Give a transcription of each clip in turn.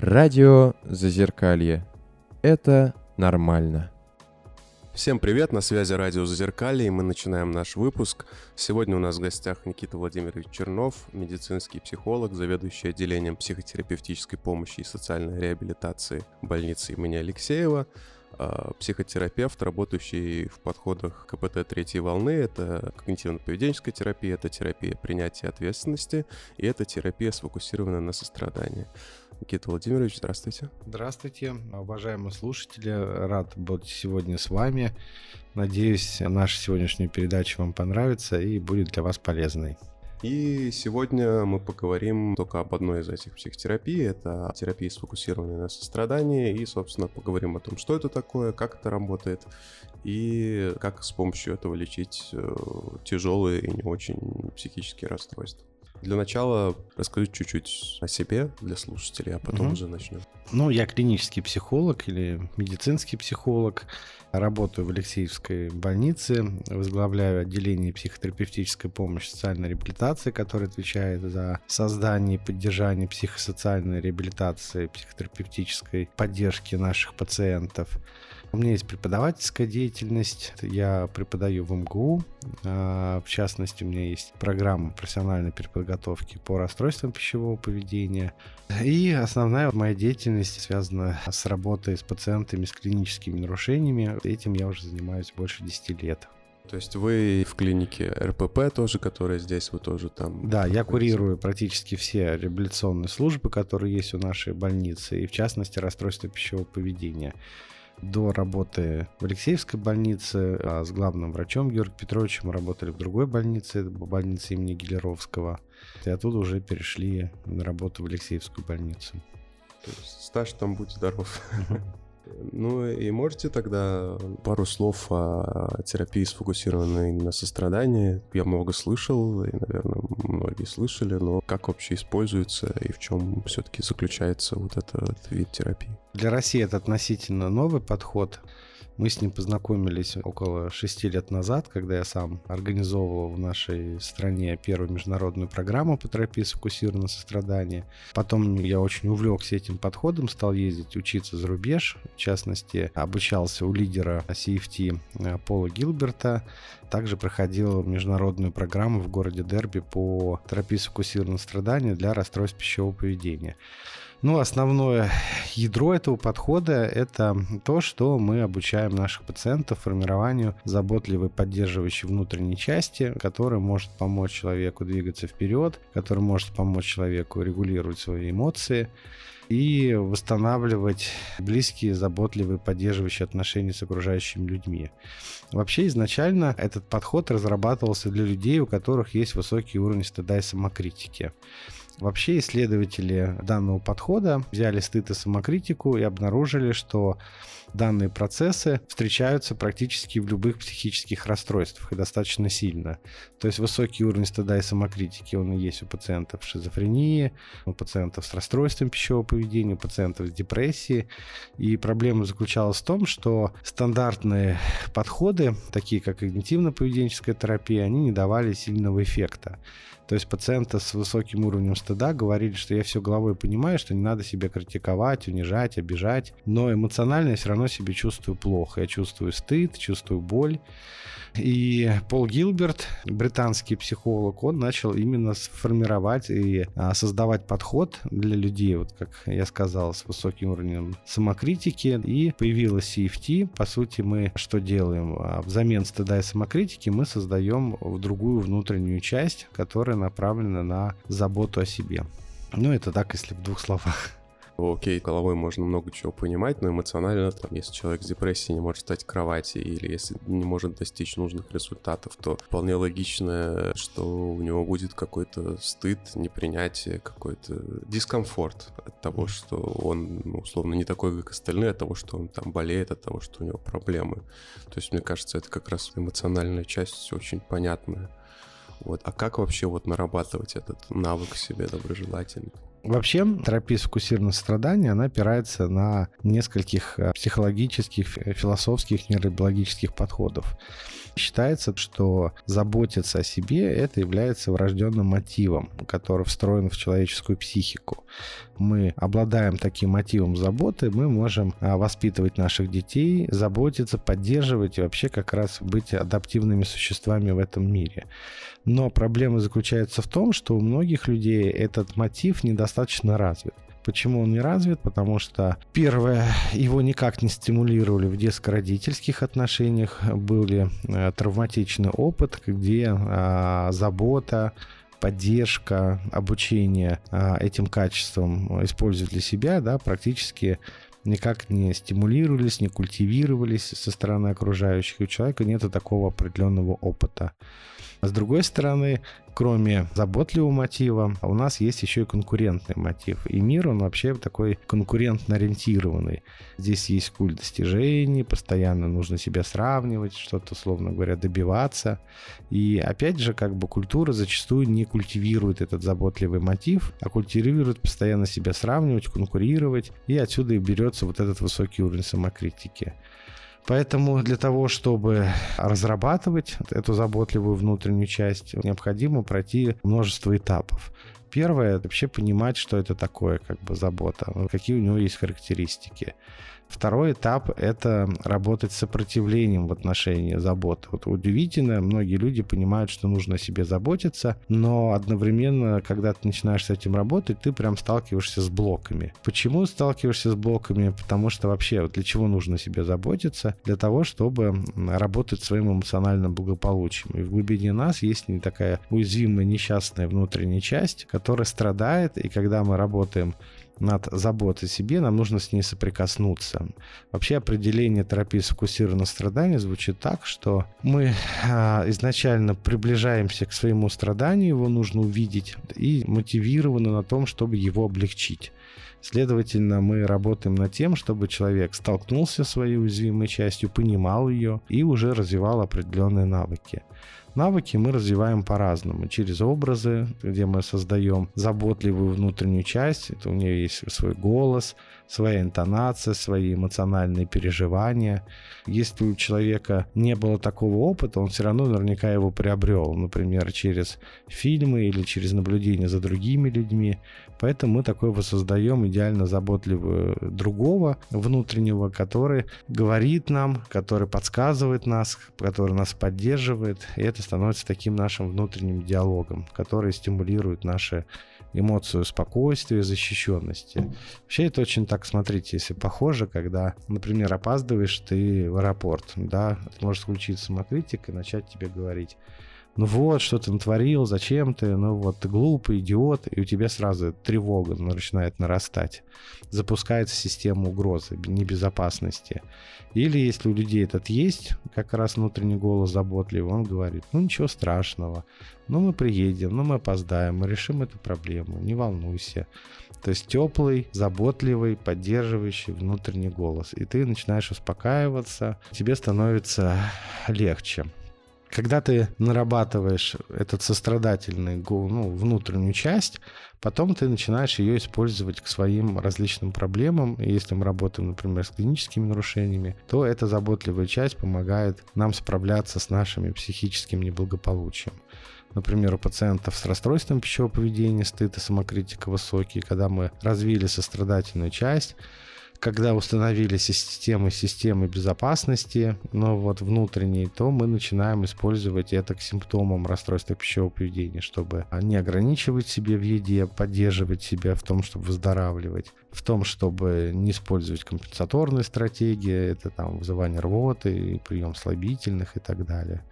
Радио Зазеркалье. Это нормально. Всем привет, на связи радио Зазеркалье, и мы начинаем наш выпуск. Сегодня у нас в гостях Никита Владимирович Чернов, медицинский психолог, заведующий отделением психотерапевтической помощи и социальной реабилитации больницы имени Алексеева, а, психотерапевт, работающий в подходах КПТ третьей волны. Это когнитивно-поведенческая терапия, это терапия принятия ответственности, и это терапия, сфокусированная на сострадании. Никита Владимирович, здравствуйте. Здравствуйте, уважаемые слушатели. Рад быть сегодня с вами. Надеюсь, наша сегодняшняя передача вам понравится и будет для вас полезной. И сегодня мы поговорим только об одной из этих психотерапий. Это терапия, сфокусированная на сострадании. И, собственно, поговорим о том, что это такое, как это работает и как с помощью этого лечить э, тяжелые и не очень психические расстройства. Для начала расскажи чуть-чуть о себе для слушателей, а потом угу. уже начнем. Ну, я клинический психолог или медицинский психолог. Работаю в Алексеевской больнице, возглавляю отделение психотерапевтической помощи социальной реабилитации, которое отвечает за создание и поддержание психосоциальной реабилитации, психотерапевтической поддержки наших пациентов. У меня есть преподавательская деятельность. Я преподаю в МГУ. А, в частности, у меня есть программа профессиональной переподготовки по расстройствам пищевого поведения. И основная моя деятельность связана с работой с пациентами с клиническими нарушениями. Этим я уже занимаюсь больше 10 лет. То есть вы в клинике РПП тоже, которая здесь, вы тоже там? Да, я курирую практически все реабилитационные службы, которые есть у нашей больницы, и в частности расстройства пищевого поведения до работы в Алексеевской больнице а с главным врачом Георгием Петровичем работали в другой больнице, больнице имени Гелеровского. И оттуда уже перешли на работу в Алексеевскую больницу. То есть стаж там будь здоров. Ну и можете тогда пару слов о терапии, сфокусированной на сострадании? Я много слышал, и, наверное, многие слышали, но как вообще используется и в чем все-таки заключается вот этот вид терапии? Для России это относительно новый подход. Мы с ним познакомились около шести лет назад, когда я сам организовывал в нашей стране первую международную программу по терапии сфокусированного сострадания. Потом я очень увлекся этим подходом, стал ездить учиться за рубеж. В частности, обучался у лидера CFT э, Пола Гилберта. Также проходил международную программу в городе Дерби по терапии сфокусированного страдания для расстройств пищевого поведения. Ну, основное ядро этого подхода – это то, что мы обучаем наших пациентов формированию заботливой, поддерживающей внутренней части, которая может помочь человеку двигаться вперед, которая может помочь человеку регулировать свои эмоции, и восстанавливать близкие, заботливые, поддерживающие отношения с окружающими людьми. Вообще изначально этот подход разрабатывался для людей, у которых есть высокий уровень стыда и самокритики. Вообще исследователи данного подхода взяли стыд и самокритику и обнаружили, что данные процессы встречаются практически в любых психических расстройствах и достаточно сильно. То есть высокий уровень стыда и самокритики, он и есть у пациентов с шизофренией, у пациентов с расстройством пищевого поведения, у пациентов с депрессией. И проблема заключалась в том, что стандартные подходы, такие как когнитивно-поведенческая терапия, они не давали сильного эффекта. То есть пациенты с высоким уровнем стыда говорили, что я все головой понимаю, что не надо себя критиковать, унижать, обижать, но эмоционально я все равно себя чувствую плохо. Я чувствую стыд, чувствую боль. И Пол Гилберт, британский психолог, он начал именно сформировать и а, создавать подход для людей, вот как я сказал, с высоким уровнем самокритики. И появилась CFT. По сути, мы что делаем? А, взамен стыда и самокритики мы создаем другую внутреннюю часть, которая направлена на заботу о себе. Ну, это так, если в двух словах окей, головой можно много чего понимать, но эмоционально, там, если человек с депрессией не может встать в кровати или если не может достичь нужных результатов, то вполне логично, что у него будет какой-то стыд, непринятие, какой-то дискомфорт от того, что он, ну, условно, не такой, как остальные, от того, что он там болеет, от того, что у него проблемы. То есть, мне кажется, это как раз эмоциональная часть очень понятная. Вот. А как вообще вот нарабатывать этот навык себе доброжелательный? Вообще, терапия сфокусированного страдания, она опирается на нескольких э, психологических, философских, нейробиологических подходов. Считается, что заботиться о себе – это является врожденным мотивом, который встроен в человеческую психику. Мы обладаем таким мотивом заботы, мы можем а, воспитывать наших детей, заботиться, поддерживать и вообще как раз быть адаптивными существами в этом мире. Но проблема заключается в том, что у многих людей этот мотив недостаточно развит. Почему он не развит? Потому что, первое, его никак не стимулировали в детско-родительских отношениях. Были э, травматичный опыт, где э, забота, поддержка, обучение э, этим качествам использовать для себя, да, практически никак не стимулировались, не культивировались со стороны окружающих. У человека нет такого определенного опыта. С другой стороны, кроме заботливого мотива, у нас есть еще и конкурентный мотив. И мир, он вообще такой конкурентно ориентированный. Здесь есть культ достижений, постоянно нужно себя сравнивать, что-то, условно говоря, добиваться. И опять же, как бы культура зачастую не культивирует этот заботливый мотив, а культивирует постоянно себя сравнивать, конкурировать. И отсюда и берется вот этот высокий уровень самокритики. Поэтому для того, чтобы разрабатывать эту заботливую внутреннюю часть, необходимо пройти множество этапов. Первое – вообще понимать, что это такое, как бы забота, какие у него есть характеристики. Второй этап – это работать с сопротивлением в отношении заботы. Вот удивительно, многие люди понимают, что нужно о себе заботиться, но одновременно, когда ты начинаешь с этим работать, ты прям сталкиваешься с блоками. Почему сталкиваешься с блоками? Потому что вообще вот для чего нужно о себе заботиться? Для того, чтобы работать своим эмоциональным благополучием. И в глубине нас есть не такая уязвимая, несчастная внутренняя часть, которая страдает, и когда мы работаем над заботой о себе, нам нужно с ней соприкоснуться. Вообще определение терапии сфокусированного страдания звучит так, что мы а, изначально приближаемся к своему страданию, его нужно увидеть, и мотивированы на том, чтобы его облегчить. Следовательно, мы работаем над тем, чтобы человек столкнулся с своей уязвимой частью, понимал ее и уже развивал определенные навыки. Навыки мы развиваем по-разному. Через образы, где мы создаем заботливую внутреннюю часть. Это у нее есть свой голос, своя интонация, свои эмоциональные переживания. Если у человека не было такого опыта, он все равно наверняка его приобрел. Например, через фильмы или через наблюдение за другими людьми. Поэтому мы такое воссоздаем идеально заботливого другого внутреннего, который говорит нам, который подсказывает нас, который нас поддерживает. И это становится таким нашим внутренним диалогом, который стимулирует наши эмоцию спокойствия, защищенности. Вообще это очень так, смотрите, если похоже, когда, например, опаздываешь ты в аэропорт, да, может включить самокритик и начать тебе говорить, ну вот, что ты натворил, зачем ты, ну вот, ты глупый, идиот, и у тебя сразу тревога начинает нарастать. Запускается система угрозы, небезопасности. Или если у людей этот есть, как раз внутренний голос заботливый, он говорит, ну ничего страшного, ну мы приедем, ну мы опоздаем, мы решим эту проблему, не волнуйся. То есть теплый, заботливый, поддерживающий внутренний голос. И ты начинаешь успокаиваться, тебе становится легче. Когда ты нарабатываешь этот сострадательный, ну, внутреннюю часть, потом ты начинаешь ее использовать к своим различным проблемам. И если мы работаем, например, с клиническими нарушениями, то эта заботливая часть помогает нам справляться с нашими психическим неблагополучием. Например, у пациентов с расстройством пищевого поведения стыд и самокритика высокие, когда мы развили сострадательную часть, когда установили системы системы безопасности, но вот внутренние, то мы начинаем использовать это к симптомам расстройства пищевого поведения, чтобы не ограничивать себе в еде, поддерживать себя в том, чтобы выздоравливать, в том, чтобы не использовать компенсаторные стратегии, это там вызывание рвоты, прием слабительных и так далее.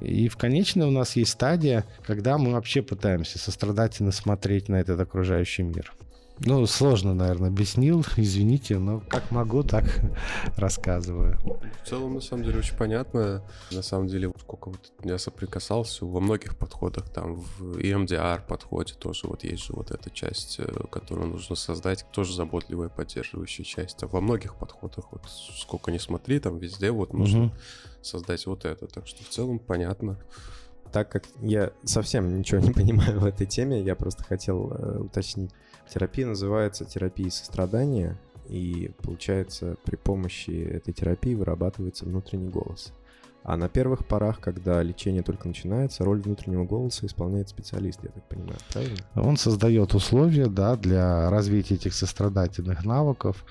И в конечной у нас есть стадия, когда мы вообще пытаемся сострадательно смотреть на этот окружающий мир. Ну, сложно, наверное, объяснил, извините, но как могу, так рассказываю. В целом, на самом деле, очень понятно. На самом деле, сколько вот я соприкасался во многих подходах, там в EMDR подходе тоже вот есть же вот эта часть, э, которую нужно создать, тоже заботливая, поддерживающая часть. А во многих подходах, вот сколько не смотри, там везде вот нужно угу. создать вот это. Так что в целом понятно. так как я совсем ничего не понимаю в этой теме, я просто хотел э, уточнить. Терапия называется терапией сострадания, и получается при помощи этой терапии вырабатывается внутренний голос. А на первых порах, когда лечение только начинается, роль внутреннего голоса исполняет специалист, я так понимаю, правильно? Он создает условия да, для развития этих сострадательных навыков,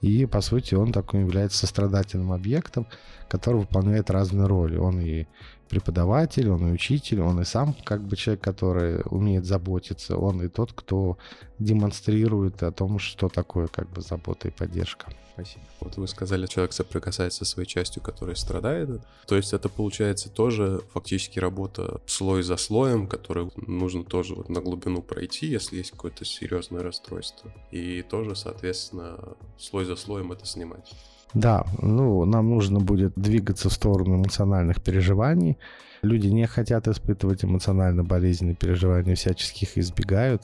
и, по сути, он такой является сострадательным объектом, который выполняет разные роли. Он и преподаватель, он и учитель, он и сам как бы человек, который умеет заботиться, он и тот, кто демонстрирует о том, что такое как бы забота и поддержка. Спасибо. Вот вы сказали, человек соприкасается со своей частью, которая страдает. То есть это получается тоже фактически работа слой за слоем, который нужно тоже вот на глубину пройти, если есть какое-то серьезное расстройство. И тоже, соответственно, слой за слоем это снимать. Да, ну, нам нужно будет двигаться в сторону эмоциональных переживаний. Люди не хотят испытывать эмоционально болезненные переживания, всячески их избегают.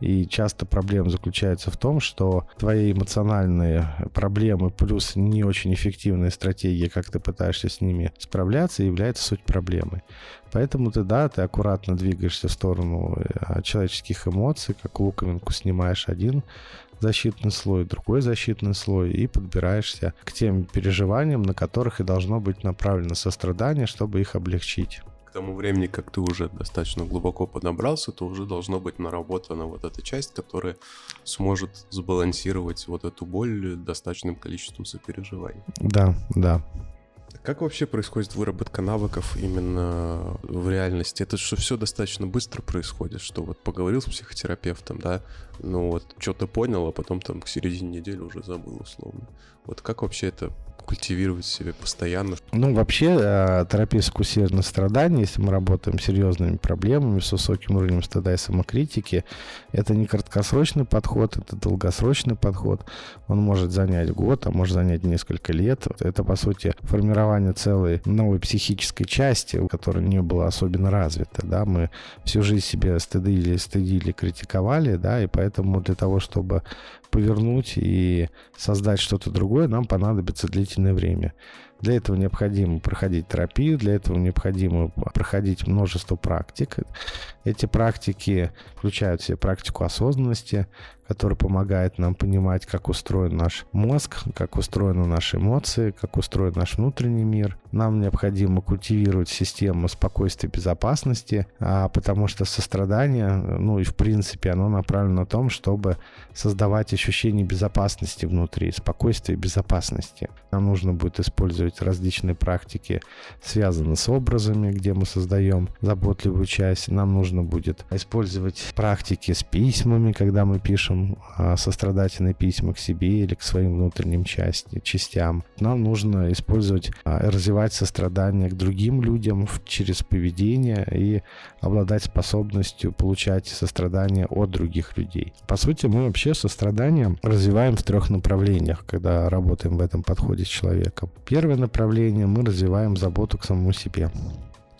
И часто проблема заключается в том, что твои эмоциональные проблемы плюс не очень эффективная стратегия, как ты пытаешься с ними справляться, является суть проблемы. Поэтому ты, да, ты аккуратно двигаешься в сторону э, человеческих эмоций, как луковинку снимаешь один защитный слой, другой защитный слой, и подбираешься к тем переживаниям, на которых и должно быть направлено сострадание, чтобы их облегчить к тому времени, как ты уже достаточно глубоко подобрался, то уже должно быть наработана вот эта часть, которая сможет сбалансировать вот эту боль достаточным количеством сопереживаний. Да, да. Как вообще происходит выработка навыков именно в реальности? Это что все достаточно быстро происходит, что вот поговорил с психотерапевтом, да, ну вот что-то понял, а потом там к середине недели уже забыл условно. Вот как вообще это культивировать себе постоянно. Ну, вообще, э, терапия сфокусирована страдания, если мы работаем с серьезными проблемами, с высоким уровнем стыда и самокритики, это не краткосрочный подход, это долгосрочный подход. Он может занять год, а может занять несколько лет. Это, по сути, формирование целой новой психической части, которая не была особенно развита. Да? Мы всю жизнь себе стыдили, стыдили, критиковали, да, и поэтому для того, чтобы повернуть и создать что-то другое, нам понадобится длительное время. Для этого необходимо проходить терапию, для этого необходимо проходить множество практик. Эти практики включают в себя практику осознанности, которая помогает нам понимать, как устроен наш мозг, как устроены наши эмоции, как устроен наш внутренний мир. Нам необходимо культивировать систему спокойствия и безопасности, а потому что сострадание, ну и в принципе, оно направлено на том, чтобы создавать ощущение безопасности внутри, спокойствия и безопасности. Нам нужно будет использовать различные практики, связанные с образами, где мы создаем заботливую часть. Нам нужно будет использовать практики с письмами, когда мы пишем а, сострадательные письма к себе или к своим внутренним части, частям. Нам нужно использовать, а, развивать сострадание к другим людям через поведение и обладать способностью получать сострадание от других людей. По сути, мы вообще сострадание развиваем в трех направлениях, когда работаем в этом подходе с человеком. Первое направление мы развиваем заботу к самому себе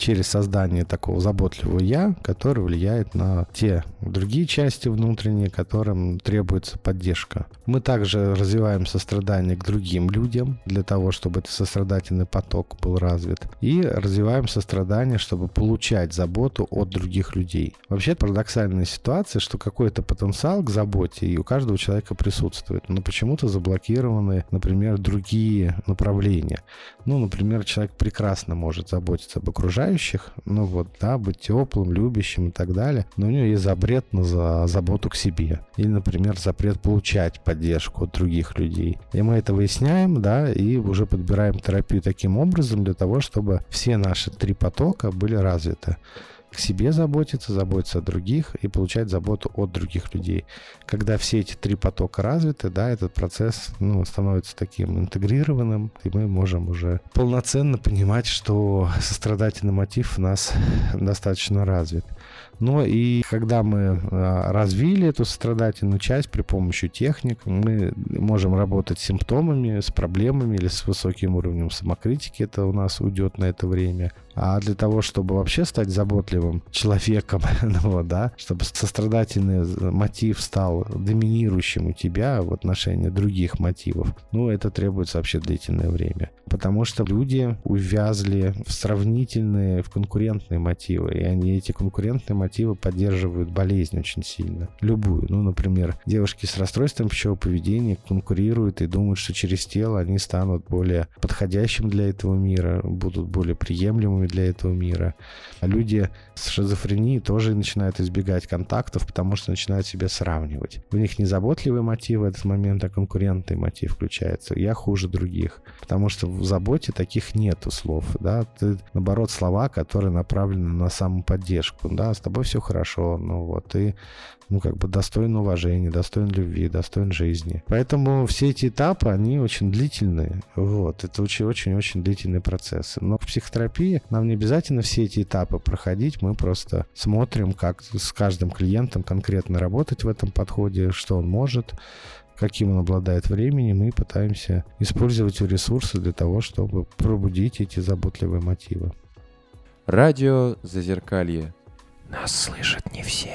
через создание такого заботливого «я», который влияет на те другие части внутренние, которым требуется поддержка. Мы также развиваем сострадание к другим людям для того, чтобы этот сострадательный поток был развит. И развиваем сострадание, чтобы получать заботу от других людей. Вообще парадоксальная ситуация, что какой-то потенциал к заботе и у каждого человека присутствует, но почему-то заблокированы, например, другие направления. Ну, например, человек прекрасно может заботиться об окружающих, ну вот, да, быть теплым, любящим и так далее, но у него есть запрет на за заботу к себе. Или, например, запрет получать поддержку от других людей. И мы это выясняем, да, и уже подбираем терапию таким образом для того, чтобы все наши три потока были развиты к себе заботиться, заботиться о других и получать заботу от других людей. Когда все эти три потока развиты, да, этот процесс ну, становится таким интегрированным, и мы можем уже полноценно понимать, что сострадательный мотив у нас достаточно развит. Но и когда мы а, развили эту сострадательную часть при помощи техник, мы можем работать с симптомами, с проблемами или с высоким уровнем самокритики, это у нас уйдет на это время. А для того, чтобы вообще стать заботливым человеком, ну, да, чтобы сострадательный мотив стал доминирующим у тебя в отношении других мотивов, ну, это требуется вообще длительное время. Потому что люди увязли в сравнительные, в конкурентные мотивы, и они эти конкурентные мотивы поддерживают болезнь очень сильно. Любую. Ну, например, девушки с расстройством пищевого поведения конкурируют и думают, что через тело они станут более подходящим для этого мира, будут более приемлемыми для этого мира. Люди с шизофренией тоже начинают избегать контактов, потому что начинают себя сравнивать. У них не заботливый мотив в этот момент, а конкурентный мотив включается. Я хуже других. Потому что в заботе таких нету слов. Да? Ты, наоборот, слова, которые направлены на самоподдержку. Да, с тобой все хорошо, ну вот, ты ну, как бы достоин уважения, достоин любви, достоин жизни. Поэтому все эти этапы, они очень длительные. Вот, это очень-очень-очень длительные процессы. Но в психотерапии нам не обязательно все эти этапы проходить, мы просто смотрим, как с каждым клиентом конкретно работать в этом подходе, что он может, каким он обладает временем, и пытаемся использовать ресурсы для того, чтобы пробудить эти заботливые мотивы. Радио Зазеркалье. Нас слышат не все.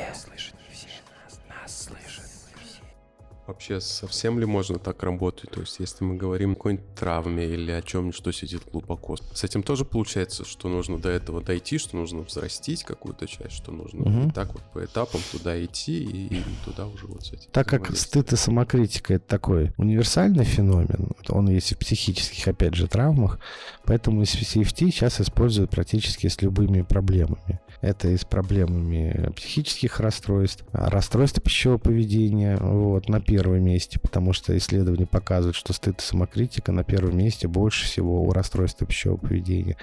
Вообще, совсем ли можно так работать? То есть, если мы говорим о какой-нибудь травме или о чем-нибудь, что сидит глубоко, с этим тоже получается, что нужно до этого дойти, что нужно взрастить какую-то часть, что нужно угу. так вот по этапам туда идти и, и туда уже вот с этим. Так как стыд и самокритика — это такой универсальный феномен, он есть в психических, опять же, травмах, поэтому CFT сейчас используют практически с любыми проблемами. Это и с проблемами психических расстройств, расстройства пищевого поведения, вот, на первом месте, потому что исследования показывают, что стыд и самокритика на первом месте больше всего у расстройства пищевого поведения.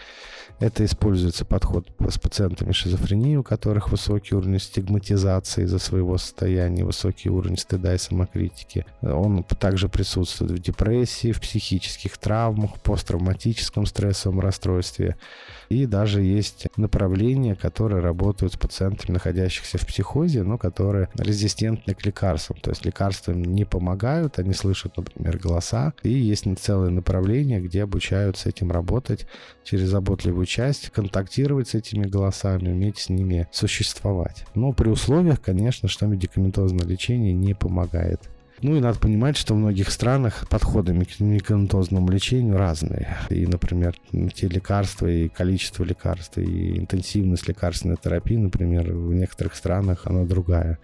Это используется подход с пациентами шизофрении, у которых высокий уровень стигматизации из-за своего состояния, высокий уровень стыда и самокритики. Он также присутствует в депрессии, в психических травмах, посттравматическом стрессовом расстройстве. И даже есть направления, которые работают с пациентами, находящихся в психозе, но которые резистентны к лекарствам. То есть лекарства не помогают, они слышат, например, голоса. И есть целое направление, где обучаются этим работать через заботливую часть, контактировать с этими голосами, уметь с ними существовать. Но при условиях, конечно, что медикаментозное лечение не помогает. Ну и надо понимать, что в многих странах подходы к медикаментозному лечению разные. И, например, те лекарства, и количество лекарств, и интенсивность лекарственной терапии, например, в некоторых странах она другая.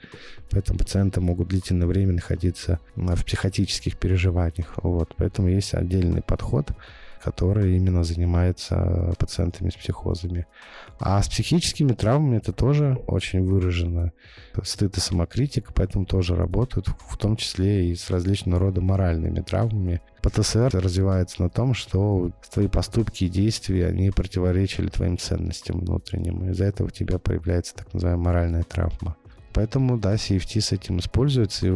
Поэтому пациенты могут длительное время находиться в психотических переживаниях. Вот. Поэтому есть отдельный подход который именно занимается пациентами с психозами. А с психическими травмами это тоже очень выражено. Стыд и самокритика, поэтому тоже работают, в том числе и с различного рода моральными травмами. ПТСР развивается на том, что твои поступки и действия, они противоречили твоим ценностям внутренним. Из-за этого у тебя появляется так называемая моральная травма. Поэтому, да, CFT с этим используется.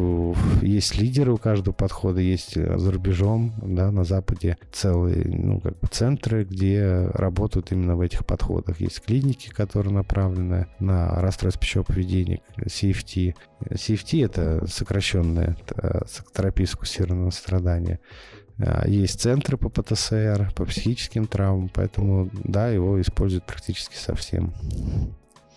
Есть лидеры у каждого подхода, есть э, за рубежом, да, на Западе целые ну, как бы центры, где работают именно в этих подходах. Есть клиники, которые направлены на расстройство пищевого поведения, CFT. CFT — это сокращенная терапия сфокусированного страдания. А, есть центры по ПТСР, по психическим травмам, поэтому, да, его используют практически совсем.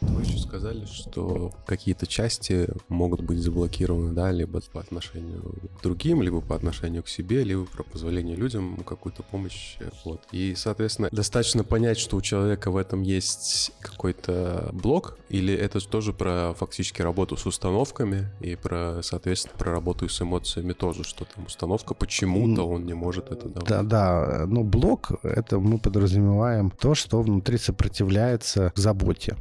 Вы еще сказали, что какие-то части могут быть заблокированы, да, либо по отношению к другим, либо по отношению к себе, либо про позволение людям какую-то помощь. Вот. И, соответственно, достаточно понять, что у человека в этом есть какой-то блок, или это тоже про фактически работу с установками и про, соответственно, про работу с эмоциями тоже, что там установка почему-то он не может это давать. Да, да, но блок — это мы подразумеваем то, что внутри сопротивляется заботе.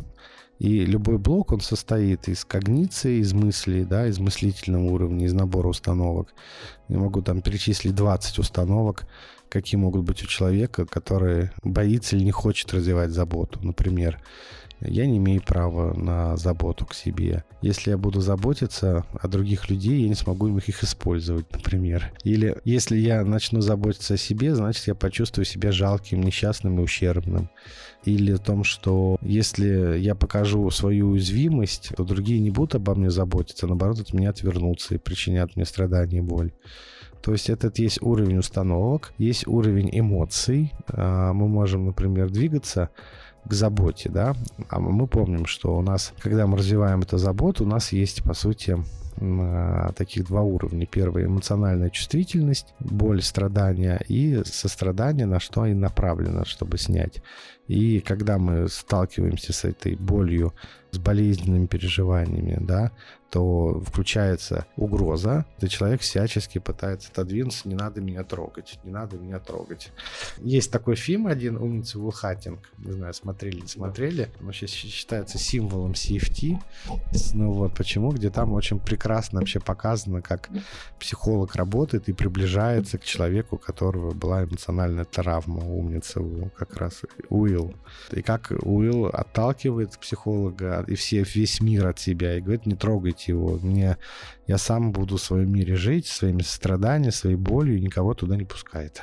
И любой блок, он состоит из когниции, из мыслей, да, из мыслительного уровня, из набора установок. Я могу там перечислить 20 установок, какие могут быть у человека, который боится или не хочет развивать заботу. Например, я не имею права на заботу к себе. Если я буду заботиться о других людей, я не смогу их использовать, например. Или если я начну заботиться о себе, значит, я почувствую себя жалким, несчастным и ущербным. Или о том, что если я покажу свою уязвимость, то другие не будут обо мне заботиться, а наоборот, от меня отвернутся и причинят мне страдания и боль. То есть этот есть уровень установок, есть уровень эмоций. А, мы можем, например, двигаться к заботе, да. А мы помним, что у нас, когда мы развиваем эту заботу, у нас есть, по сути, таких два уровня. Первый — эмоциональная чувствительность, боль, страдания, и сострадание, на что и направлено, чтобы снять. И когда мы сталкиваемся с этой болью, с болезненными переживаниями, да, то включается угроза, и человек всячески пытается отодвинуться, не надо меня трогать, не надо меня трогать. Есть такой фильм один, «Умница Вулхатинг», не знаю, смотрели не смотрели, он сейчас считается символом CFT, ну вот почему, где там очень прекрасно вообще показано, как психолог работает и приближается к человеку, у которого была эмоциональная травма, умница как раз Уилл. И как Уилл отталкивает психолога и все, весь мир от себя и говорит, не трогайте его, мне, я сам буду в своем мире жить, своими страданиями, своей болью, и никого туда не пускает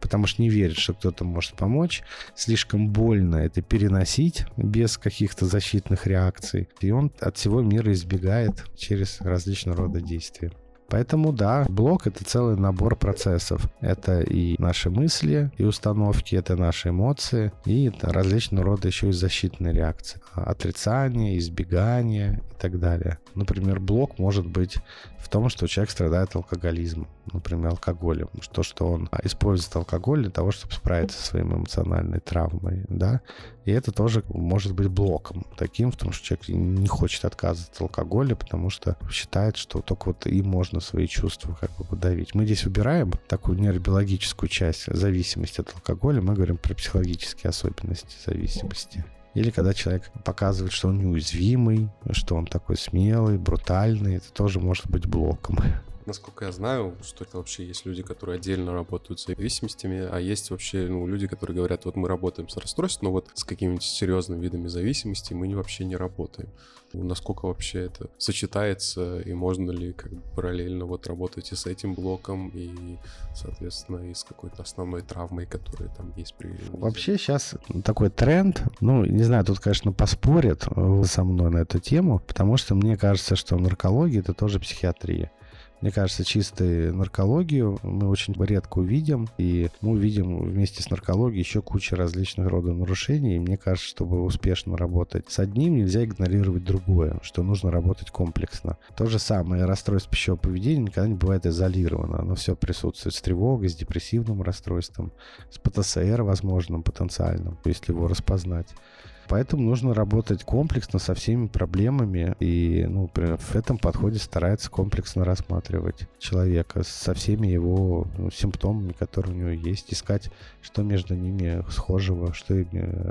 потому что не верит, что кто-то может помочь. Слишком больно это переносить без каких-то защитных реакций. И он от всего мира избегает через различного рода действия. Поэтому да, блок — это целый набор процессов. Это и наши мысли, и установки, это наши эмоции, и различного рода еще и защитные реакции. Отрицание, избегание и так далее. Например, блок может быть в том, что человек страдает алкоголизмом, например, алкоголем. То, что он использует алкоголь для того, чтобы справиться со своей эмоциональной травмой, да. И это тоже может быть блоком таким, в том, что человек не хочет отказываться от алкоголя, потому что считает, что только вот им можно свои чувства как бы подавить. Мы здесь убираем такую нейробиологическую часть зависимости от алкоголя, мы говорим про психологические особенности зависимости. Или когда человек показывает, что он неуязвимый, что он такой смелый, брутальный, это тоже может быть блоком. Насколько я знаю, что это вообще есть люди, которые отдельно работают с зависимостями, а есть вообще ну, люди, которые говорят, вот мы работаем с расстройством, но вот с какими-нибудь серьезными видами зависимости мы вообще не работаем. Насколько вообще это сочетается, и можно ли как бы параллельно вот работать и с этим блоком, и, соответственно, и с какой-то основной травмой, которая там есть при... Вообще сейчас такой тренд, ну, не знаю, тут, конечно, поспорят со мной на эту тему, потому что мне кажется, что наркология — это тоже психиатрия. Мне кажется, чистую наркологию мы очень редко увидим, и мы увидим вместе с наркологией еще кучу различных родов нарушений, и мне кажется, чтобы успешно работать с одним, нельзя игнорировать другое, что нужно работать комплексно. То же самое, расстройство пищевого поведения никогда не бывает изолировано, оно все присутствует с тревогой, с депрессивным расстройством, с ПТСР возможным, потенциальным, если его распознать. Поэтому нужно работать комплексно со всеми проблемами. И ну, в этом подходе старается комплексно рассматривать человека со всеми его ну, симптомами, которые у него есть, искать, что между ними схожего, что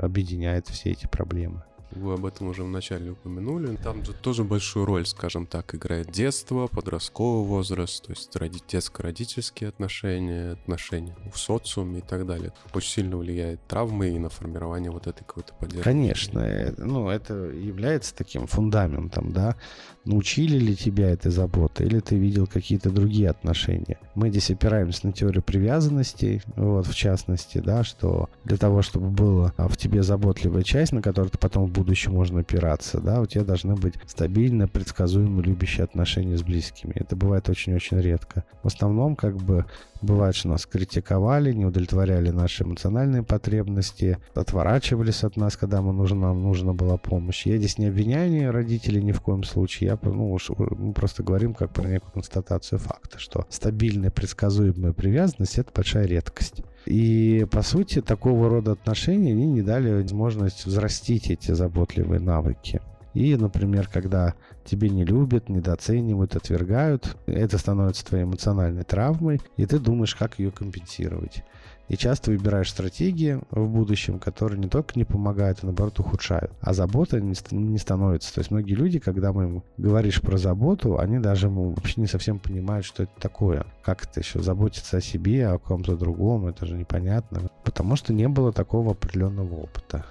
объединяет все эти проблемы. Вы об этом уже вначале упомянули. Там же тоже большую роль, скажем так, играет детство, подростковый возраст, то есть детско-родительские отношения, отношения в социуме и так далее. Очень сильно влияет травмы и на формирование вот этой какой-то поддержки. Конечно, э, ну это является таким фундаментом, да. Научили ли тебя этой заботы, или ты видел какие-то другие отношения? Мы здесь опираемся на теорию привязанностей, вот в частности, да, что для того, чтобы была в тебе заботливая часть, на которую ты потом в будущем можно опираться, да, у тебя должны быть стабильно, предсказуемые, любящие отношения с близкими. Это бывает очень-очень редко. В основном, как бы, бывает, что нас критиковали, не удовлетворяли наши эмоциональные потребности, отворачивались от нас, когда мы нужна, нам нужна была помощь. Я здесь не обвиняю родителей ни в коем случае, я ну, уж, мы просто говорим как про некую констатацию факта, что стабильная, предсказуемая привязанность — это большая редкость. И, по сути, такого рода отношения они не дали возможность взрастить эти заботливые навыки. И, например, когда тебе не любят, недооценивают, отвергают, это становится твоей эмоциональной травмой, и ты думаешь, как ее компенсировать. И часто выбираешь стратегии в будущем, которые не только не помогают, а наоборот ухудшают. А забота не, становится. То есть многие люди, когда мы им говоришь про заботу, они даже вообще не совсем понимают, что это такое. Как это еще заботиться о себе, о ком-то другом, это же непонятно. Потому что не было такого определенного опыта.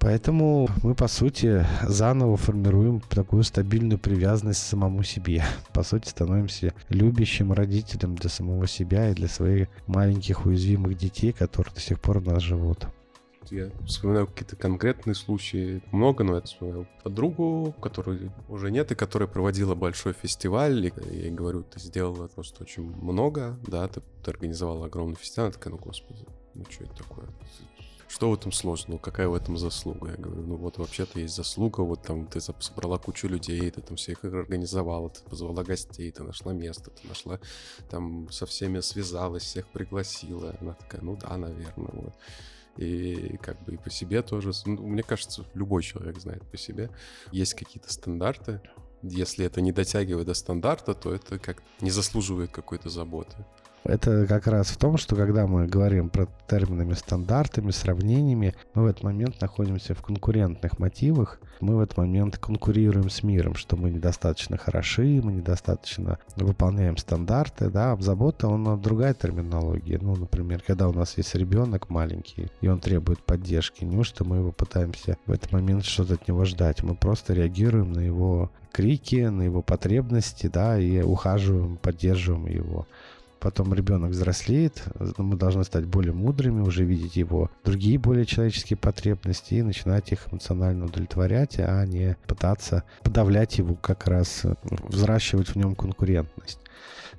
Поэтому мы, по сути, заново формируем такую стабильную привязанность к самому себе. По сути, становимся любящим родителем для самого себя и для своих маленьких уязвимых детей, которые до сих пор у нас живут. Я вспоминаю какие-то конкретные случаи, много, но я вспоминаю подругу, которой уже нет, и которая проводила большой фестиваль, и я ей говорю, ты сделала просто очень много, да, ты, ты организовала огромный фестиваль, она такая, ну, господи, ну, что это такое? Что в этом сложного, какая в этом заслуга? Я говорю, ну вот вообще-то есть заслуга, вот там ты собрала кучу людей, ты там всех организовала, ты позвала гостей, ты нашла место, ты нашла, там со всеми связалась, всех пригласила. Она такая, ну да, наверное, вот. И как бы и по себе тоже. Ну, мне кажется, любой человек знает по себе. Есть какие-то стандарты. Если это не дотягивает до стандарта, то это как не заслуживает какой-то заботы. Это как раз в том, что когда мы говорим про терминами, стандартами, сравнениями, мы в этот момент находимся в конкурентных мотивах, мы в этот момент конкурируем с миром, что мы недостаточно хороши, мы недостаточно выполняем стандарты, да, а забота, он другая терминология. Ну, например, когда у нас есть ребенок маленький, и он требует поддержки, неужто мы его пытаемся в этот момент что-то от него ждать? Мы просто реагируем на его крики, на его потребности, да, и ухаживаем, поддерживаем его. Потом ребенок взрослеет, мы должны стать более мудрыми, уже видеть его другие более человеческие потребности и начинать их эмоционально удовлетворять, а не пытаться подавлять его, как раз взращивать в нем конкурентность.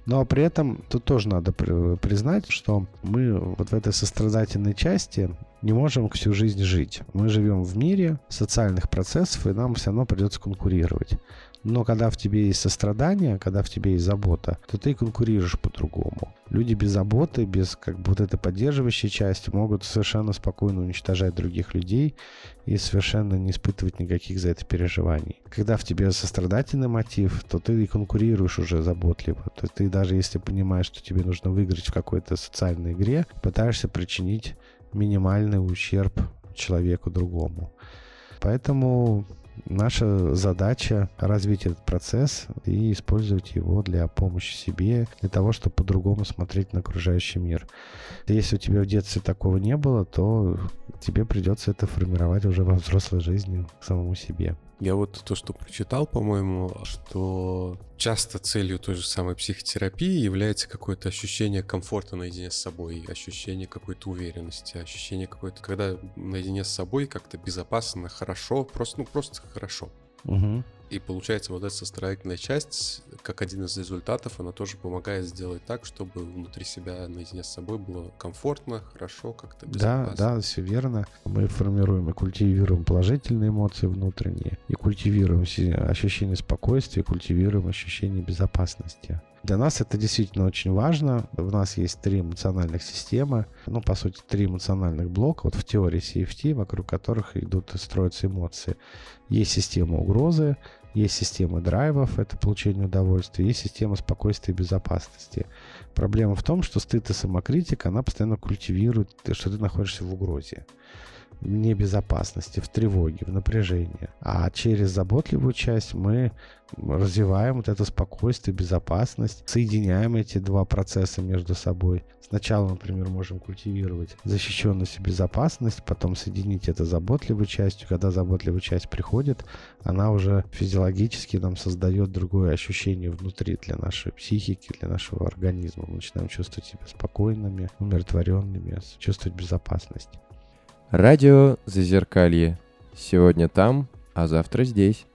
Но при этом тут тоже надо признать, что мы вот в этой сострадательной части не можем всю жизнь жить. Мы живем в мире социальных процессов, и нам все равно придется конкурировать. Но когда в тебе есть сострадание, когда в тебе есть забота, то ты конкурируешь по-другому. Люди без заботы, без как бы вот этой поддерживающей части могут совершенно спокойно уничтожать других людей и совершенно не испытывать никаких за это переживаний. Когда в тебе сострадательный мотив, то ты и конкурируешь уже заботливо. То есть ты даже если понимаешь, что тебе нужно выиграть в какой-то социальной игре, пытаешься причинить минимальный ущерб человеку другому. Поэтому Наша задача развить этот процесс и использовать его для помощи себе, для того, чтобы по-другому смотреть на окружающий мир. Если у тебя в детстве такого не было, то тебе придется это формировать уже во взрослой жизни самому себе. Я вот то, что прочитал, по-моему, что часто целью той же самой психотерапии является какое-то ощущение комфорта наедине с собой, ощущение какой-то уверенности, ощущение какой-то, когда наедине с собой как-то безопасно, хорошо, просто, ну, просто хорошо. Угу. И получается, вот эта сострадательная часть, как один из результатов, она тоже помогает сделать так, чтобы внутри себя наедине с собой было комфортно, хорошо, как-то безопасно. Да, да, все верно. Мы формируем и культивируем положительные эмоции внутренние, и культивируем ощущение спокойствия, и культивируем ощущение безопасности. Для нас это действительно очень важно. У нас есть три эмоциональных системы, ну, по сути, три эмоциональных блока, вот в теории CFT, вокруг которых идут и строятся эмоции. Есть система угрозы, есть система драйвов, это получение удовольствия, есть система спокойствия и безопасности. Проблема в том, что стыд и самокритика, она постоянно культивирует, что ты находишься в угрозе в небезопасности, в тревоге, в напряжении. А через заботливую часть мы развиваем вот это спокойствие, безопасность, соединяем эти два процесса между собой. Сначала, например, можем культивировать защищенность и безопасность, потом соединить это заботливой частью. Когда заботливая часть приходит, она уже физиологически нам создает другое ощущение внутри для нашей психики, для нашего организма. Мы начинаем чувствовать себя спокойными, умиротворенными, чувствовать безопасность. Радио Зазеркалье. Сегодня там, а завтра здесь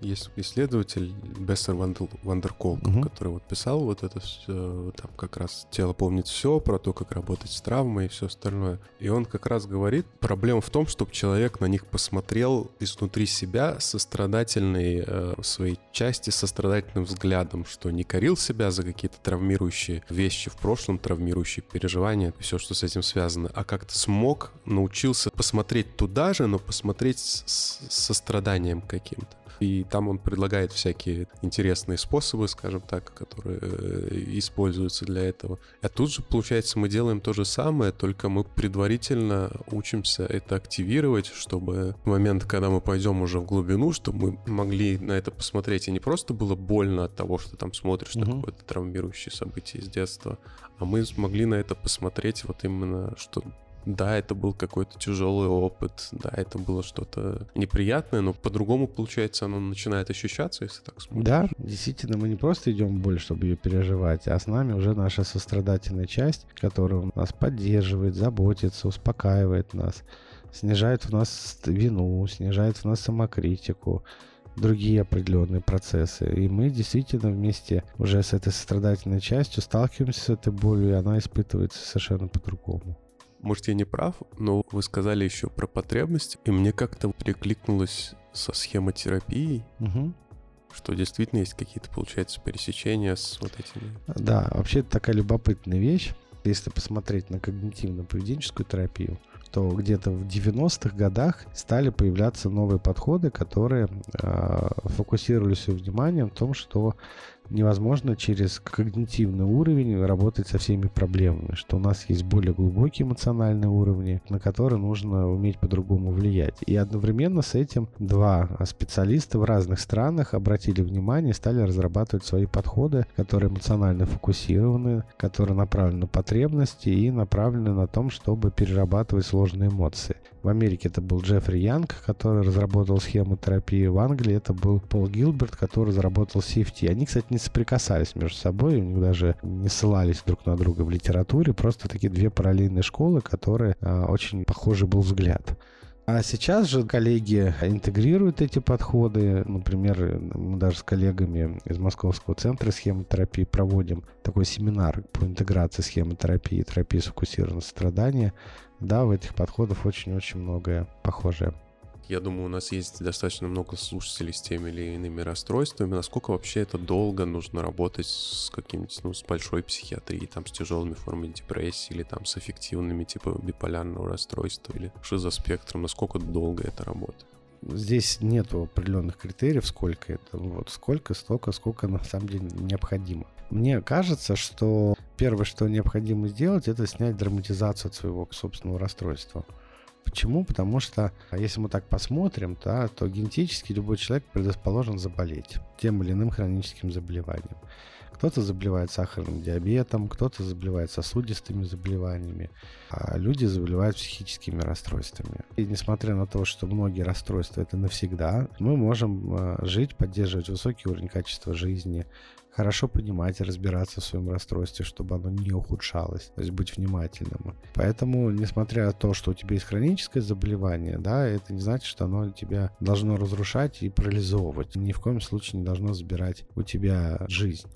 есть исследователь Бессер Вандерколк, угу. который вот писал вот это все, там как раз тело помнит все про то, как работать с травмой и все остальное. И он как раз говорит, проблема в том, чтобы человек на них посмотрел изнутри себя сострадательной э, своей части, сострадательным взглядом, что не корил себя за какие-то травмирующие вещи в прошлом, травмирующие переживания, все, что с этим связано, а как-то смог, научился посмотреть туда же, но посмотреть с состраданием каким-то. И там он предлагает всякие интересные способы, скажем так, которые э, используются для этого. А тут же, получается, мы делаем то же самое, только мы предварительно учимся это активировать, чтобы в момент, когда мы пойдем уже в глубину, чтобы мы могли на это посмотреть, и не просто было больно от того, что там смотришь угу. на какое-то травмирующее событие из детства, а мы смогли на это посмотреть вот именно, что да, это был какой-то тяжелый опыт, да, это было что-то неприятное, но по-другому, получается, оно начинает ощущаться, если так смотришь. Да, действительно, мы не просто идем боль, чтобы ее переживать, а с нами уже наша сострадательная часть, которая нас поддерживает, заботится, успокаивает нас, снижает в нас вину, снижает в нас самокритику, другие определенные процессы. И мы действительно вместе уже с этой сострадательной частью сталкиваемся с этой болью, и она испытывается совершенно по-другому. Может, я не прав, но вы сказали еще про потребность, и мне как-то перекликнулось со схемотерапией, Мгм. что действительно есть какие-то, получается, пересечения с вот этими. Да, вообще это такая любопытная вещь. Если посмотреть на когнитивно-поведенческую терапию, то где-то в 90-х годах стали появляться новые подходы, которые э, фокусировали все внимание на том, что невозможно через когнитивный уровень работать со всеми проблемами, что у нас есть более глубокие эмоциональные уровни, на которые нужно уметь по-другому влиять. И одновременно с этим два специалиста в разных странах обратили внимание и стали разрабатывать свои подходы, которые эмоционально фокусированы, которые направлены на потребности и направлены на том, чтобы перерабатывать сложные эмоции. В Америке это был Джеффри Янг, который разработал схему терапии. В Англии это был Пол Гилберт, который разработал CFT. Они, кстати, не соприкасались между собой, у них даже не ссылались друг на друга в литературе. Просто такие две параллельные школы, которые а, очень похожий был взгляд. А сейчас же коллеги интегрируют эти подходы. Например, мы даже с коллегами из Московского центра схемотерапии проводим такой семинар по интеграции схемотерапии и терапии сфокусированного страдания. Да, в этих подходах очень-очень многое похожее. Я думаю, у нас есть достаточно много слушателей с теми или иными расстройствами. Насколько вообще это долго нужно работать с каким-нибудь, ну, с большой психиатрией, там, с тяжелыми формами депрессии или там с эффективными, типа биполярного расстройства или шизоспектром? Насколько долго это работа? Здесь нет определенных критериев, сколько это. Вот сколько, столько, сколько на самом деле необходимо. Мне кажется, что первое, что необходимо сделать, это снять драматизацию от своего собственного расстройства. Почему? Потому что, если мы так посмотрим, да, то генетически любой человек предрасположен заболеть тем или иным хроническим заболеванием. Кто-то заболевает сахарным диабетом, кто-то заболевает сосудистыми заболеваниями, а люди заболевают психическими расстройствами. И несмотря на то, что многие расстройства это навсегда, мы можем э, жить, поддерживать высокий уровень качества жизни, хорошо понимать и разбираться в своем расстройстве, чтобы оно не ухудшалось, то есть быть внимательным. Поэтому, несмотря на то, что у тебя есть хроническое заболевание, да, это не значит, что оно тебя должно разрушать и парализовывать. Ни в коем случае не должно забирать у тебя жизнь.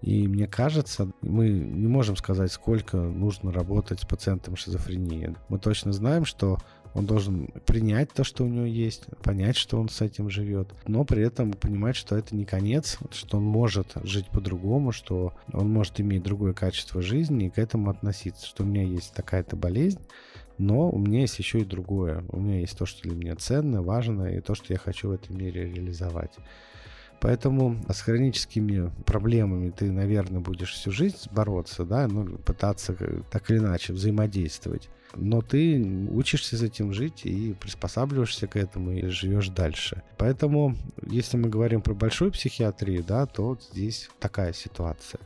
И мне кажется, мы не можем сказать, сколько нужно работать с пациентом шизофрении. Мы точно знаем, что он должен принять то, что у него есть, понять, что он с этим живет, но при этом понимать, что это не конец, что он может жить по-другому, что он может иметь другое качество жизни и к этому относиться, что у меня есть такая-то болезнь, но у меня есть еще и другое. У меня есть то, что для меня ценно, важно, и то, что я хочу в этом мире реализовать. Поэтому с хроническими проблемами ты, наверное, будешь всю жизнь бороться, да, ну, пытаться так или иначе взаимодействовать. Но ты учишься с этим жить и приспосабливаешься к этому и живешь дальше. Поэтому, если мы говорим про большую психиатрию, да, то вот здесь такая ситуация.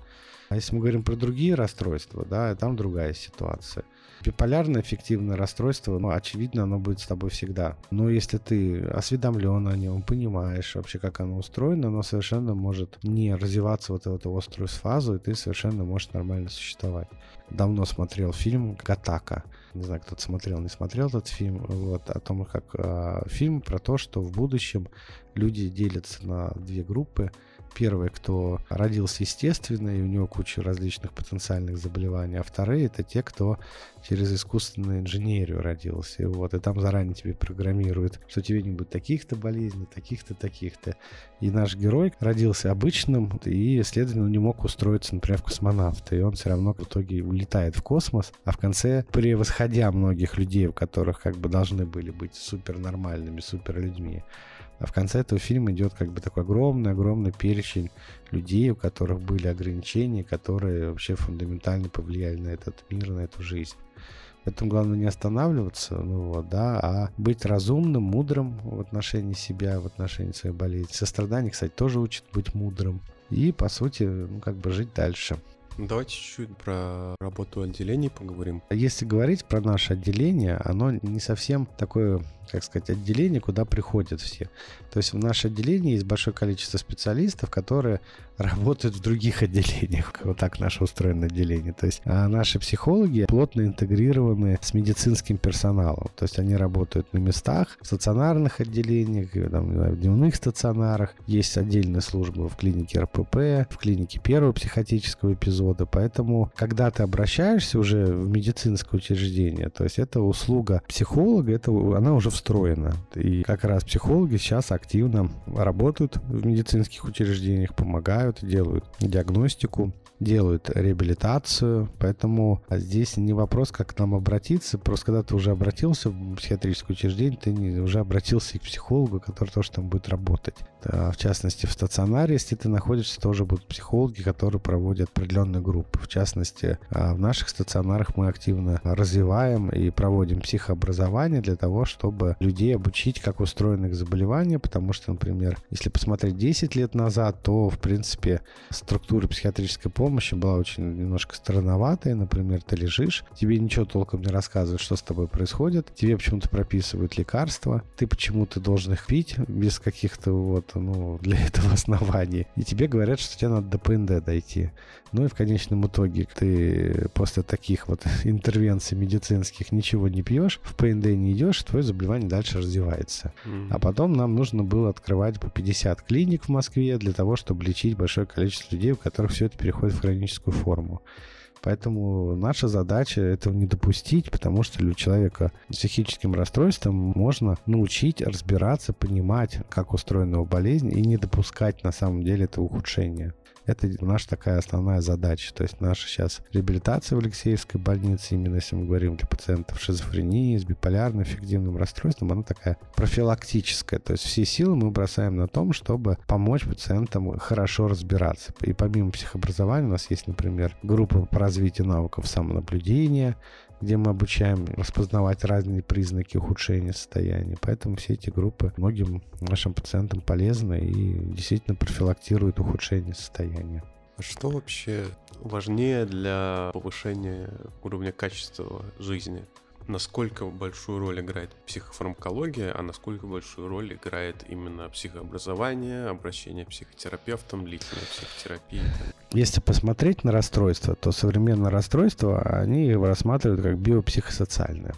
А если мы говорим про другие расстройства, да, там другая ситуация. Биполярное эффективное расстройство, ну, очевидно, оно будет с тобой всегда. Но если ты осведомлен о нем, понимаешь вообще, как оно устроено, оно совершенно может не развиваться вот эту острую фазу, и ты совершенно можешь нормально существовать. Давно смотрел фильм «Гатака». Не знаю, кто-то смотрел, не смотрел этот фильм. Вот, о том, как э, фильм про то, что в будущем люди делятся на две группы – Первый, кто родился естественно, и у него куча различных потенциальных заболеваний. А вторые — это те, кто через искусственную инженерию родился. И вот, и там заранее тебе программируют, что тебе не будет таких-то болезней, таких-то, таких-то. И наш герой родился обычным, и, следовательно, не мог устроиться, например, в космонавта. И он все равно в итоге улетает в космос, а в конце, превосходя многих людей, у которых как бы должны были быть супер нормальными, супер людьми, а в конце этого фильма идет как бы такой огромный-огромный перечень людей, у которых были ограничения, которые вообще фундаментально повлияли на этот мир, на эту жизнь. Поэтому главное не останавливаться, ну вот, да, а быть разумным, мудрым в отношении себя, в отношении своей болезни. Сострадание, кстати, тоже учит быть мудрым. И, по сути, ну, как бы жить дальше. Давайте чуть-чуть про работу отделений поговорим. Если говорить про наше отделение, оно не совсем такое, как сказать, отделение, куда приходят все. То есть в наше отделение есть большое количество специалистов, которые работают в других отделениях. Вот так наше устроено отделение. То есть а наши психологи плотно интегрированы с медицинским персоналом. То есть они работают на местах, в стационарных отделениях, там, в дневных стационарах. Есть отдельная служба в клинике РПП, в клинике первого психотического эпизода. Поэтому, когда ты обращаешься уже в медицинское учреждение, то есть это услуга психолога, это, она уже встроена. И как раз психологи сейчас активно работают в медицинских учреждениях, помогают, делают диагностику делают реабилитацию, поэтому здесь не вопрос, как к нам обратиться, просто когда ты уже обратился в психиатрическое учреждение, ты не, уже обратился и к психологу, который тоже там будет работать. В частности, в стационаре, если ты находишься, тоже будут психологи, которые проводят определенные группы. В частности, а, в наших стационарах мы активно развиваем и проводим психообразование для того, чтобы людей обучить, как устроены их заболевания, потому что, например, если посмотреть 10 лет назад, то, в принципе, структура психиатрической помощи помощи была очень немножко странноватая. Например, ты лежишь, тебе ничего толком не рассказывают, что с тобой происходит. Тебе почему-то прописывают лекарства. Ты почему-то должен их пить без каких-то вот, ну, для этого оснований. И тебе говорят, что тебе надо до ПНД дойти. Ну и в конечном итоге ты после таких вот интервенций медицинских ничего не пьешь, в ПНД не идешь, твое заболевание дальше развивается. А потом нам нужно было открывать по 50 клиник в Москве для того, чтобы лечить большое количество людей, у которых все это переходит в хроническую форму. Поэтому наша задача этого не допустить, потому что человека с психическим расстройством можно научить разбираться, понимать, как устроена его болезнь и не допускать на самом деле этого ухудшения. Это наша такая основная задача. То есть наша сейчас реабилитация в Алексеевской больнице, именно если мы говорим для пациентов с шизофренией, с биполярным эффективным расстройством, она такая профилактическая. То есть все силы мы бросаем на том, чтобы помочь пациентам хорошо разбираться. И помимо психообразования у нас есть, например, группа по развитию навыков самонаблюдения, где мы обучаем распознавать разные признаки ухудшения состояния. Поэтому все эти группы многим нашим пациентам полезны и действительно профилактируют ухудшение состояния. А что вообще важнее для повышения уровня качества жизни? Насколько большую роль играет психофармакология, а насколько большую роль играет именно психообразование, обращение к психотерапевтам, длительная психотерапия. Если посмотреть на расстройства, то современные расстройства, они рассматривают как биопсихосоциальные.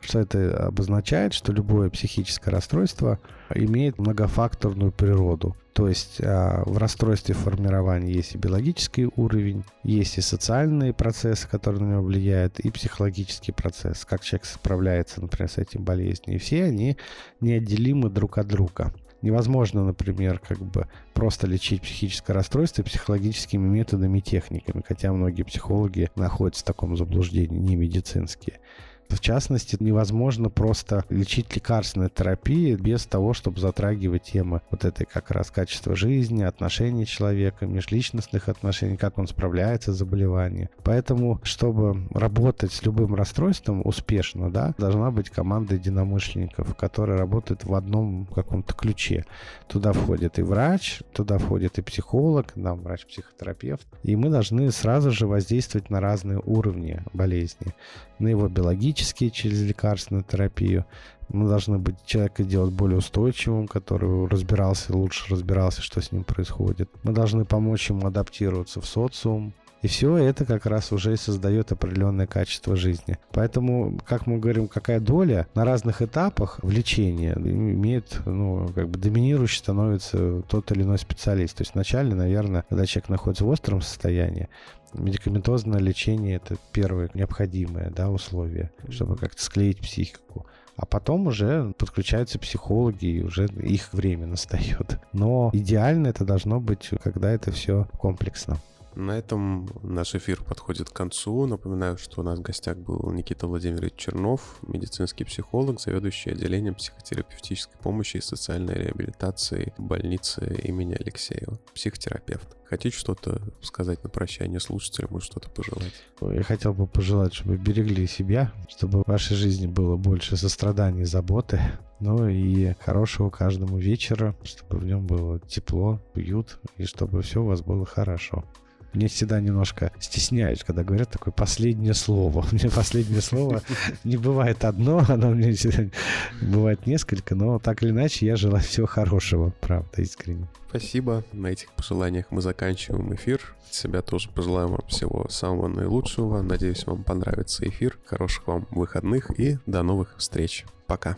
Что это обозначает? Что любое психическое расстройство имеет многофакторную природу. То есть а, в расстройстве формирования есть и биологический уровень, есть и социальные процессы, которые на него влияют, и психологический процесс, как человек справляется, например, с этим болезнью. И все они неотделимы друг от друга. Невозможно, например, как бы просто лечить психическое расстройство психологическими методами и техниками, хотя многие психологи находятся в таком заблуждении, не медицинские. В частности, невозможно просто лечить лекарственной терапией без того, чтобы затрагивать темы вот этой как раз качества жизни, отношений человека, межличностных отношений, как он справляется с заболеванием. Поэтому, чтобы работать с любым расстройством успешно, да, должна быть команда единомышленников, которые работают в одном каком-то ключе. Туда входит и врач, туда входит и психолог, нам врач-психотерапевт. И мы должны сразу же воздействовать на разные уровни болезни на его биологические через лекарственную терапию. Мы должны быть человека делать более устойчивым, который разбирался, лучше разбирался, что с ним происходит. Мы должны помочь ему адаптироваться в социум, и все это как раз уже и создает определенное качество жизни. Поэтому, как мы говорим, какая доля на разных этапах в лечении имеет, ну, как бы доминирующий становится тот или иной специалист. То есть вначале, наверное, когда человек находится в остром состоянии, Медикаментозное лечение это первое необходимое да, условие, чтобы как-то склеить психику. А потом уже подключаются психологи, и уже их время настает. Но идеально это должно быть, когда это все комплексно. На этом наш эфир подходит к концу. Напоминаю, что у нас в гостях был Никита Владимирович Чернов, медицинский психолог, заведующий отделением психотерапевтической помощи и социальной реабилитации больницы имени Алексеева, психотерапевт. Хотите что-то сказать на прощание слушателям, может что-то пожелать? Я хотел бы пожелать, чтобы берегли себя, чтобы в вашей жизни было больше сострадания и заботы, ну и хорошего каждому вечера, чтобы в нем было тепло, уют, и чтобы все у вас было хорошо. Мне всегда немножко стесняюсь, когда говорят такое последнее слово. У меня последнее слово не бывает одно, оно у меня бывает несколько, но так или иначе я желаю всего хорошего, правда, искренне. Спасибо. На этих пожеланиях мы заканчиваем эфир. От себя тоже пожелаем вам всего самого наилучшего. Надеюсь, вам понравится эфир. Хороших вам выходных и до новых встреч. Пока.